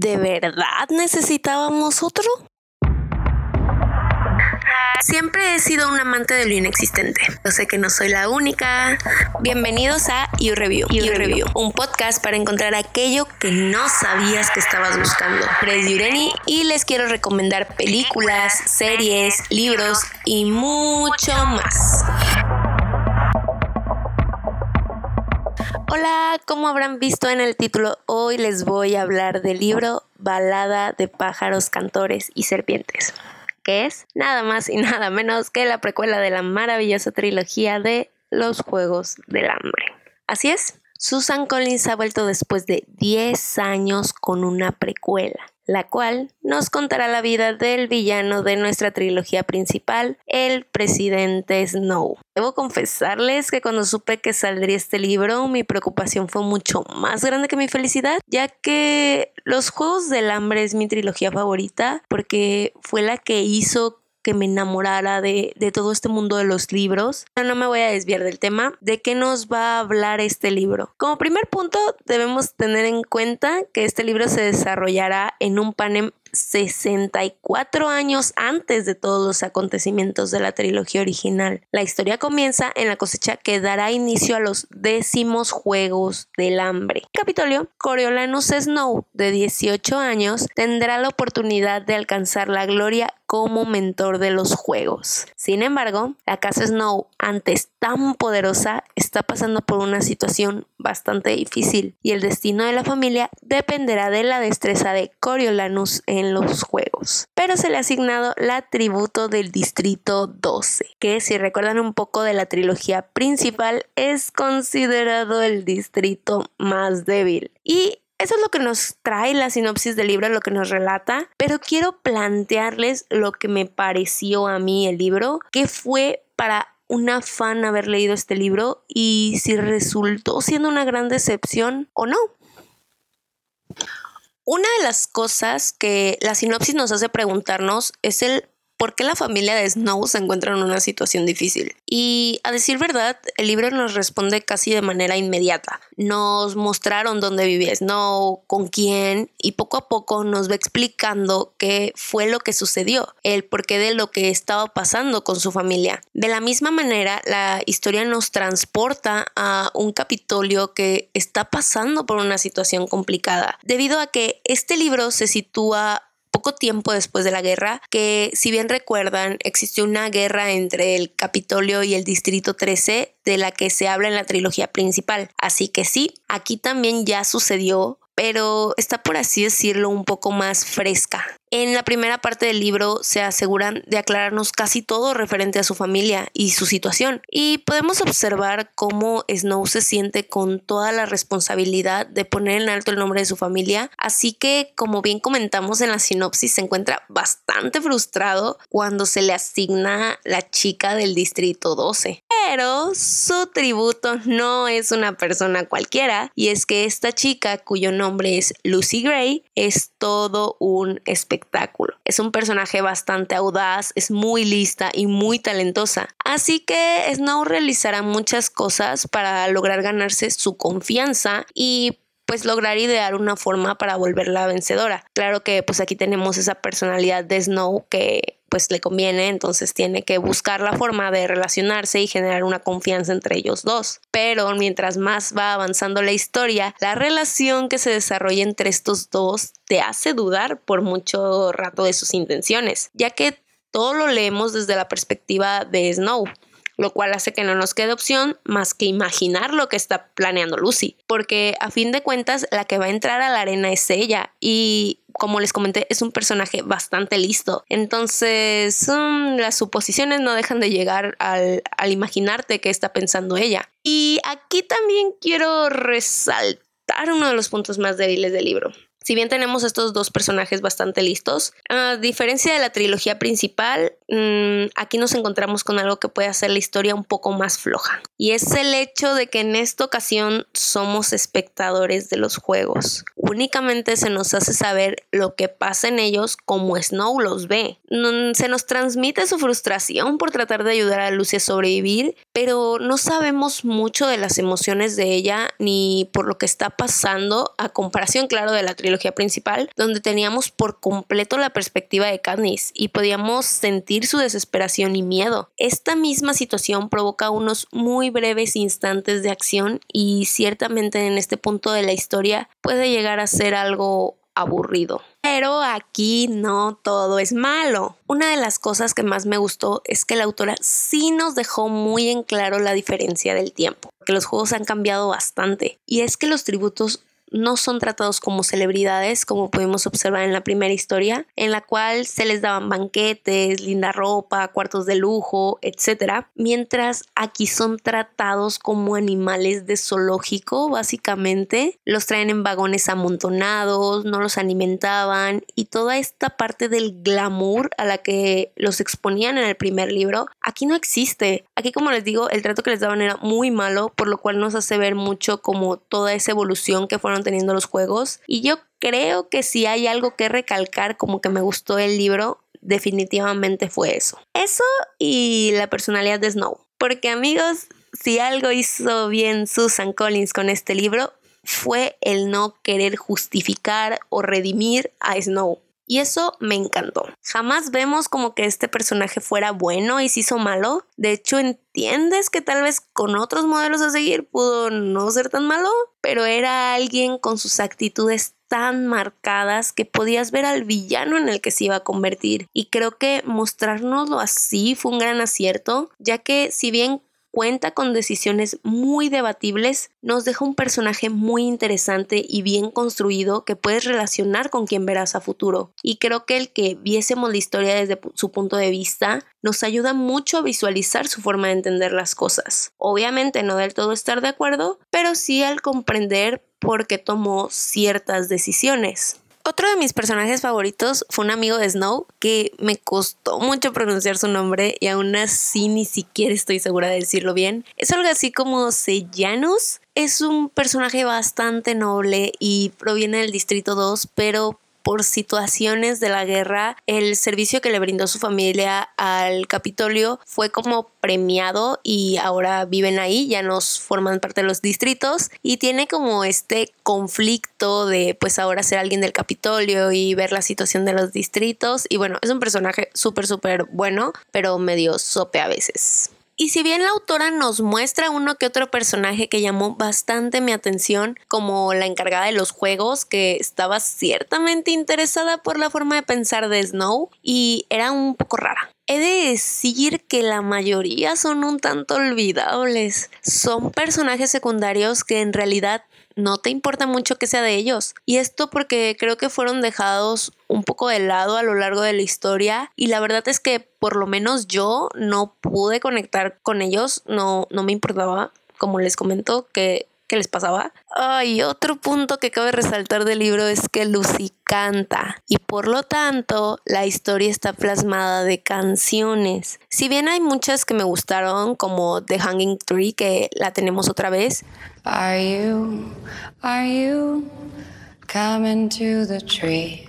¿De verdad necesitábamos otro? Siempre he sido un amante de lo inexistente. Yo sé que no soy la única. Bienvenidos a You Review. You, Review, un podcast para encontrar aquello que no sabías que estabas buscando. Fred Yureni y les quiero recomendar películas, series, libros y mucho más. Hola, como habrán visto en el título, hoy les voy a hablar del libro Balada de pájaros, cantores y serpientes que es nada más y nada menos que la precuela de la maravillosa trilogía de Los Juegos del Hambre. Así es, Susan Collins ha vuelto después de 10 años con una precuela la cual nos contará la vida del villano de nuestra trilogía principal, el presidente Snow. Debo confesarles que cuando supe que saldría este libro, mi preocupación fue mucho más grande que mi felicidad, ya que Los Juegos del Hambre es mi trilogía favorita porque fue la que hizo que me enamorara de, todo este mundo de los libros. No, no me voy a desviar del tema. ¿De qué nos va a hablar este libro? Como primer punto, debemos tener en cuenta que este libro se desarrollará en un panel 64 años antes de todos los acontecimientos de la trilogía original. La historia comienza en la cosecha que dará inicio a los décimos Juegos del Hambre. Capitolio, Coriolanus Snow, de 18 años, tendrá la oportunidad de alcanzar la gloria como mentor de los juegos. Sin embargo, la casa Snow, antes tan poderosa, está pasando por una situación bastante difícil y el destino de la familia dependerá de la destreza de Coriolanus en los juegos. Pero se le ha asignado la tributo del Distrito 12, que si recuerdan un poco de la trilogía principal es considerado el distrito más débil. Y eso es lo que nos trae la sinopsis del libro, lo que nos relata, pero quiero plantearles lo que me pareció a mí el libro, que fue para una fan haber leído este libro y si resultó siendo una gran decepción o no. Una de las cosas que la sinopsis nos hace preguntarnos es el por qué la familia de Snow se encuentra en una situación difícil. Y a decir verdad, el libro nos responde casi de manera inmediata. Nos mostraron dónde vivía Snow, con quién, y poco a poco nos va explicando qué fue lo que sucedió, el porqué de lo que estaba pasando con su familia. De la misma manera, la historia nos transporta a un Capitolio que está pasando por una situación complicada, debido a que este libro se sitúa poco tiempo después de la guerra, que si bien recuerdan, existió una guerra entre el Capitolio y el Distrito 13 de la que se habla en la trilogía principal. Así que sí, aquí también ya sucedió pero está por así decirlo un poco más fresca. En la primera parte del libro se aseguran de aclararnos casi todo referente a su familia y su situación y podemos observar cómo Snow se siente con toda la responsabilidad de poner en alto el nombre de su familia, así que como bien comentamos en la sinopsis se encuentra bastante frustrado cuando se le asigna la chica del distrito 12. Pero su tributo no es una persona cualquiera y es que esta chica cuyo nombre es Lucy Gray es todo un espectáculo es un personaje bastante audaz, es muy lista y muy talentosa. Así que Snow realizará muchas cosas para lograr ganarse su confianza y pues lograr idear una forma para volverla vencedora. Claro que pues aquí tenemos esa personalidad de Snow que pues le conviene, entonces tiene que buscar la forma de relacionarse y generar una confianza entre ellos dos. Pero mientras más va avanzando la historia, la relación que se desarrolla entre estos dos te hace dudar por mucho rato de sus intenciones, ya que todo lo leemos desde la perspectiva de Snow lo cual hace que no nos quede opción más que imaginar lo que está planeando Lucy, porque a fin de cuentas la que va a entrar a la arena es ella y como les comenté, es un personaje bastante listo. Entonces, mm, las suposiciones no dejan de llegar al, al imaginarte qué está pensando ella. Y aquí también quiero resaltar uno de los puntos más débiles del libro. Si bien tenemos estos dos personajes bastante listos, a diferencia de la trilogía principal, mm, aquí nos encontramos con algo que puede hacer la historia un poco más floja. Y es el hecho de que en esta ocasión somos espectadores de los juegos. Únicamente se nos hace saber lo que pasa en ellos como Snow los ve. Se nos transmite su frustración por tratar de ayudar a Lucy a sobrevivir, pero no sabemos mucho de las emociones de ella ni por lo que está pasando a comparación, claro, de la trilogía trilogía principal, donde teníamos por completo la perspectiva de Katniss y podíamos sentir su desesperación y miedo. Esta misma situación provoca unos muy breves instantes de acción y ciertamente en este punto de la historia puede llegar a ser algo aburrido. Pero aquí no todo es malo. Una de las cosas que más me gustó es que la autora sí nos dejó muy en claro la diferencia del tiempo, que los juegos han cambiado bastante. Y es que los tributos no son tratados como celebridades, como pudimos observar en la primera historia, en la cual se les daban banquetes, linda ropa, cuartos de lujo, etc. Mientras aquí son tratados como animales de zoológico, básicamente. Los traen en vagones amontonados, no los alimentaban y toda esta parte del glamour a la que los exponían en el primer libro, aquí no existe. Aquí, como les digo, el trato que les daban era muy malo, por lo cual nos hace ver mucho como toda esa evolución que teniendo los juegos. Y yo creo que si hay algo que recalcar como que me gustó el libro, definitivamente fue eso. Eso y la personalidad de Snow. Porque amigos, si algo hizo bien Susan Collins con este libro, fue el no querer justificar o redimir a Snow. Y eso me encantó. Jamás vemos como que este personaje fuera bueno y se hizo malo. De hecho, entiendes que tal vez con otros modelos a seguir pudo no ser tan malo, pero era alguien con sus actitudes tan marcadas que podías ver al villano en el que se iba a convertir. Y creo que mostrárnoslo así fue un gran acierto, ya que si bien cuenta con decisiones muy debatibles, nos deja un personaje muy interesante y bien construido que puedes relacionar con quien verás a futuro. Y creo que el que viésemos la historia desde su punto de vista nos ayuda mucho a visualizar su forma de entender las cosas. Obviamente no del todo estar de acuerdo, pero sí al comprender por qué tomó ciertas decisiones. Otro de mis personajes favoritos fue un amigo de Snow que me costó mucho pronunciar su nombre y aún así ni siquiera estoy segura de decirlo bien. Es algo así como Sejanus. Es un personaje bastante noble y proviene del Distrito 2, pero por situaciones de la guerra, el servicio que le brindó su familia al Capitolio fue como premiado y ahora viven ahí, ya nos forman parte de los distritos y tiene como este conflicto de pues ahora ser alguien del Capitolio y ver la situación de los distritos y bueno, es un personaje súper súper bueno, pero medio sope a veces. Y si bien la autora nos muestra uno que otro personaje que llamó bastante mi atención, como la encargada de los juegos, que estaba ciertamente interesada por la forma de pensar de Snow y era un poco rara. He de decir que la mayoría son un tanto olvidables. Son personajes secundarios que en realidad no te importa mucho que sea de ellos. Y esto porque creo que fueron dejados un poco de lado a lo largo de la historia y la verdad es que por lo menos yo no pude conectar con ellos, no, no me importaba, como les comento, que que les pasaba. Ay, otro punto que cabe resaltar del libro es que Lucy canta y por lo tanto la historia está plasmada de canciones. Si bien hay muchas que me gustaron como The Hanging Tree que la tenemos otra vez. Are you, are you coming to the tree?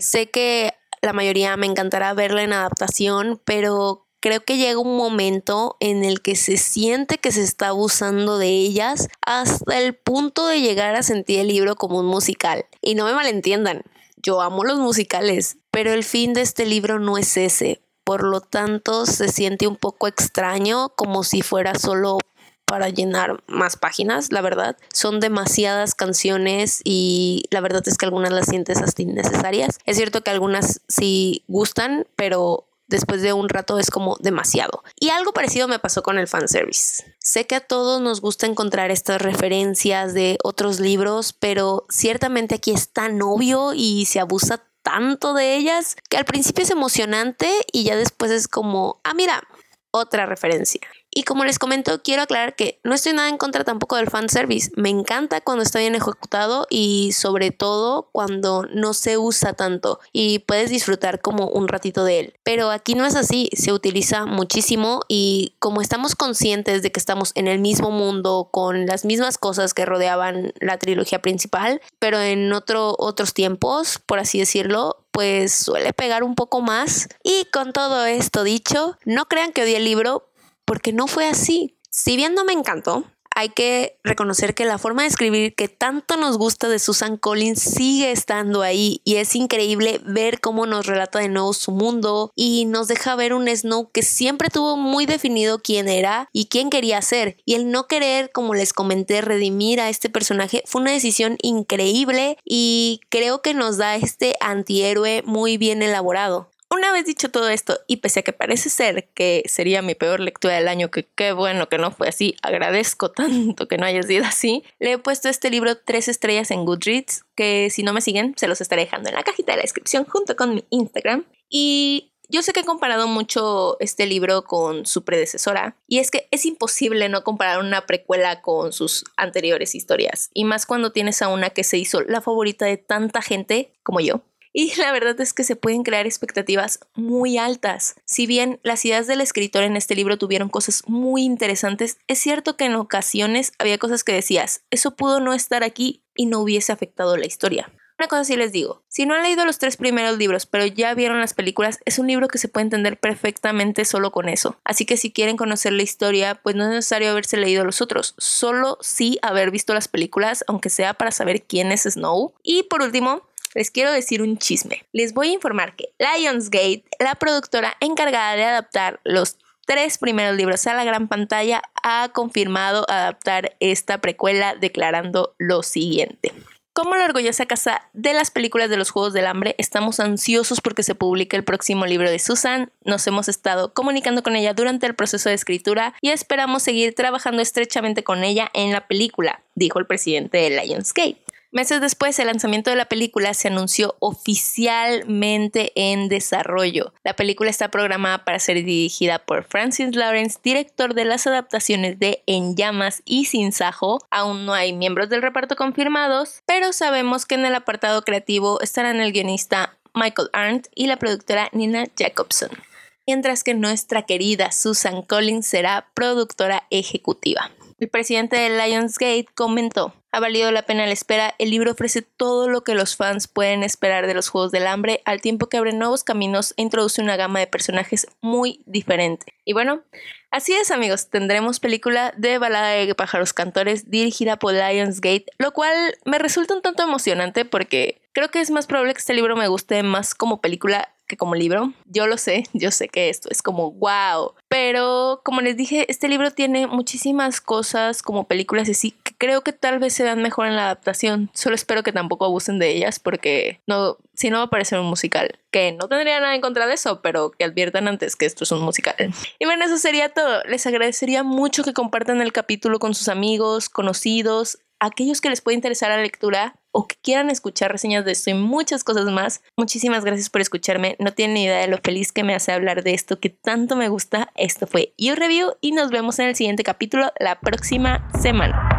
Sé que la mayoría me encantará verla en adaptación, pero creo que llega un momento en el que se siente que se está abusando de ellas hasta el punto de llegar a sentir el libro como un musical. Y no me malentiendan, yo amo los musicales, pero el fin de este libro no es ese. Por lo tanto, se siente un poco extraño, como si fuera solo para llenar más páginas, la verdad. Son demasiadas canciones y la verdad es que algunas las sientes hasta innecesarias. Es cierto que algunas sí gustan, pero después de un rato es como demasiado. Y algo parecido me pasó con el fanservice. Sé que a todos nos gusta encontrar estas referencias de otros libros, pero ciertamente aquí es tan obvio y se abusa tanto de ellas que al principio es emocionante y ya después es como, ah, mira, otra referencia. Y como les comento, quiero aclarar que no estoy nada en contra tampoco del fanservice. Me encanta cuando está bien ejecutado y sobre todo cuando no se usa tanto y puedes disfrutar como un ratito de él. Pero aquí no es así, se utiliza muchísimo y como estamos conscientes de que estamos en el mismo mundo con las mismas cosas que rodeaban la trilogía principal, pero en otro, otros tiempos, por así decirlo, pues suele pegar un poco más. Y con todo esto dicho, no crean que odié el libro porque no fue así. Si bien no me encantó, hay que reconocer que la forma de escribir que tanto nos gusta de Susan Collins sigue estando ahí y es increíble ver cómo nos relata de nuevo su mundo y nos deja ver un Snow que siempre tuvo muy definido quién era y quién quería ser y el no querer, como les comenté, redimir a este personaje fue una decisión increíble y creo que nos da este antihéroe muy bien elaborado. Una vez dicho todo esto, y pese a que parece ser que sería mi peor lectura del año, que qué bueno que no fue así, agradezco tanto que no haya sido así, le he puesto este libro tres estrellas en Goodreads, que si no me siguen, se los estaré dejando en la cajita de la descripción junto con mi Instagram. Y yo sé que he comparado mucho este libro con su predecesora, y es que es imposible no comparar una precuela con sus anteriores historias, y más cuando tienes a una que se hizo la favorita de tanta gente como yo. Y la verdad es que se pueden crear expectativas muy altas. Si bien las ideas del escritor en este libro tuvieron cosas muy interesantes, es cierto que en ocasiones había cosas que decías, eso pudo no estar aquí y no hubiese afectado la historia. Una cosa sí les digo, si no han leído los tres primeros libros, pero ya vieron las películas, es un libro que se puede entender perfectamente solo con eso. Así que si quieren conocer la historia, pues no es necesario haberse leído los otros, solo sí haber visto las películas, aunque sea para saber quién es Snow. Y por último, les quiero decir un chisme. Les voy a informar que Lionsgate, la productora encargada de adaptar los tres primeros libros a la gran pantalla, ha confirmado adaptar esta precuela declarando lo siguiente. Como la orgullosa casa de las películas de los Juegos del Hambre, estamos ansiosos porque se publique el próximo libro de Susan. Nos hemos estado comunicando con ella durante el proceso de escritura y esperamos seguir trabajando estrechamente con ella en la película, dijo el presidente de Lionsgate. Meses después, el lanzamiento de la película se anunció oficialmente en desarrollo. La película está programada para ser dirigida por Francis Lawrence, director de las adaptaciones de En Llamas y Sin Sajo. Aún no hay miembros del reparto confirmados, pero sabemos que en el apartado creativo estarán el guionista Michael Arndt y la productora Nina Jacobson mientras que nuestra querida Susan Collins será productora ejecutiva. El presidente de Lionsgate comentó, ha valido la pena la espera, el libro ofrece todo lo que los fans pueden esperar de los Juegos del Hambre, al tiempo que abre nuevos caminos e introduce una gama de personajes muy diferente. Y bueno, así es amigos, tendremos película de Balada de Pájaros Cantores dirigida por Lionsgate, lo cual me resulta un tanto emocionante porque creo que es más probable que este libro me guste más como película que como libro. Yo lo sé, yo sé que esto es como wow. Pero como les dije, este libro tiene muchísimas cosas como películas así que creo que tal vez se dan mejor en la adaptación. Solo espero que tampoco abusen de ellas porque no, si no va a parecer un musical. Que no tendría nada en contra de eso, pero que adviertan antes que esto es un musical. Y bueno, eso sería todo. Les agradecería mucho que compartan el capítulo con sus amigos, conocidos, aquellos que les puede interesar la lectura o que quieran escuchar reseñas de esto y muchas cosas más. Muchísimas gracias por escucharme. No tienen ni idea de lo feliz que me hace hablar de esto que tanto me gusta. Esto fue You Review y nos vemos en el siguiente capítulo la próxima semana.